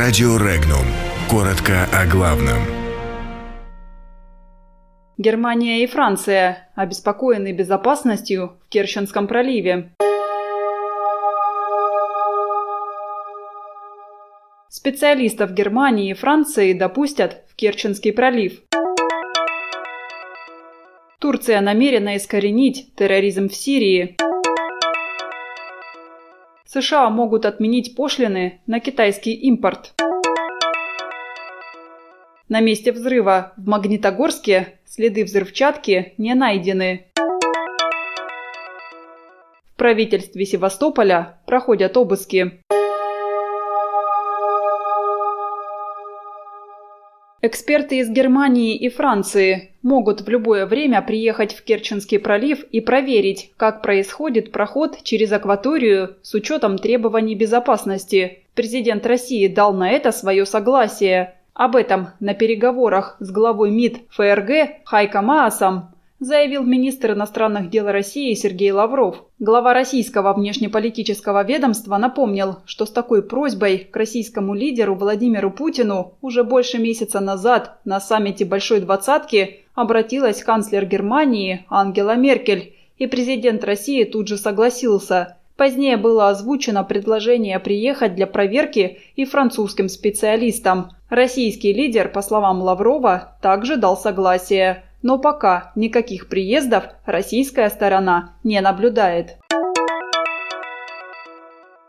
Радио Регнум. Коротко о главном. Германия и Франция обеспокоены безопасностью в Керченском проливе. Специалистов Германии и Франции допустят в Керченский пролив. Турция намерена искоренить терроризм в Сирии. США могут отменить пошлины на китайский импорт. На месте взрыва в Магнитогорске следы взрывчатки не найдены. В правительстве Севастополя проходят обыски. Эксперты из Германии и Франции могут в любое время приехать в Керченский пролив и проверить, как происходит проход через акваторию с учетом требований безопасности. Президент России дал на это свое согласие. Об этом на переговорах с главой МИД ФРГ Хайка Маасом заявил министр иностранных дел России Сергей Лавров. Глава российского внешнеполитического ведомства напомнил, что с такой просьбой к российскому лидеру Владимиру Путину уже больше месяца назад на саммите Большой Двадцатки обратилась канцлер Германии Ангела Меркель, и президент России тут же согласился. Позднее было озвучено предложение приехать для проверки и французским специалистам. Российский лидер, по словам Лаврова, также дал согласие – но пока никаких приездов российская сторона не наблюдает.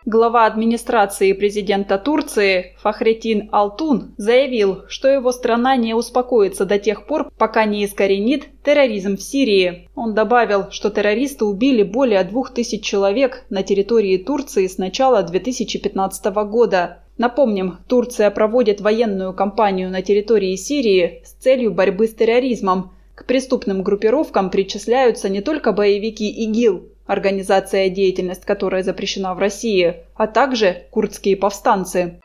Глава администрации президента Турции Фахретин Алтун заявил, что его страна не успокоится до тех пор, пока не искоренит терроризм в Сирии. Он добавил, что террористы убили более двух тысяч человек на территории Турции с начала 2015 года. Напомним, Турция проводит военную кампанию на территории Сирии с целью борьбы с терроризмом, к преступным группировкам причисляются не только боевики ИГИЛ, организация деятельность которой запрещена в России, а также курдские повстанцы.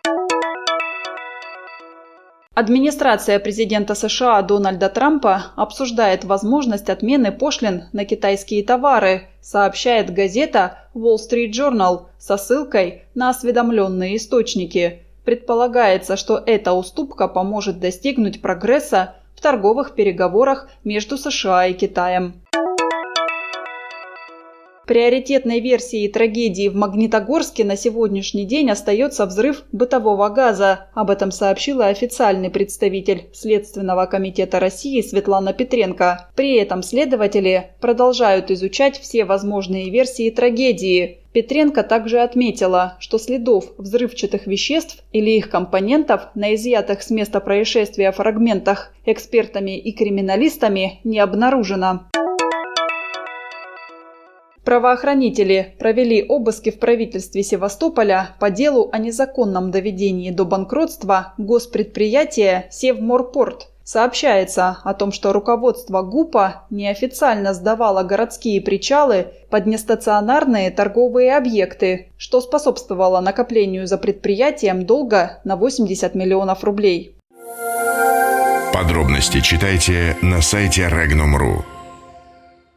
Администрация президента США Дональда Трампа обсуждает возможность отмены пошлин на китайские товары, сообщает газета Wall Street Journal со ссылкой на осведомленные источники. Предполагается, что эта уступка поможет достигнуть прогресса в торговых переговорах между США и Китаем. Приоритетной версией трагедии в Магнитогорске на сегодняшний день остается взрыв бытового газа. Об этом сообщила официальный представитель Следственного комитета России Светлана Петренко. При этом следователи продолжают изучать все возможные версии трагедии. Петренко также отметила, что следов взрывчатых веществ или их компонентов на изъятых с места происшествия фрагментах экспертами и криминалистами не обнаружено. Правоохранители провели обыски в правительстве Севастополя по делу о незаконном доведении до банкротства госпредприятия «Севморпорт». Сообщается о том, что руководство ГУПа неофициально сдавало городские причалы под нестационарные торговые объекты, что способствовало накоплению за предприятием долга на 80 миллионов рублей. Подробности читайте на сайте Regnum.ru.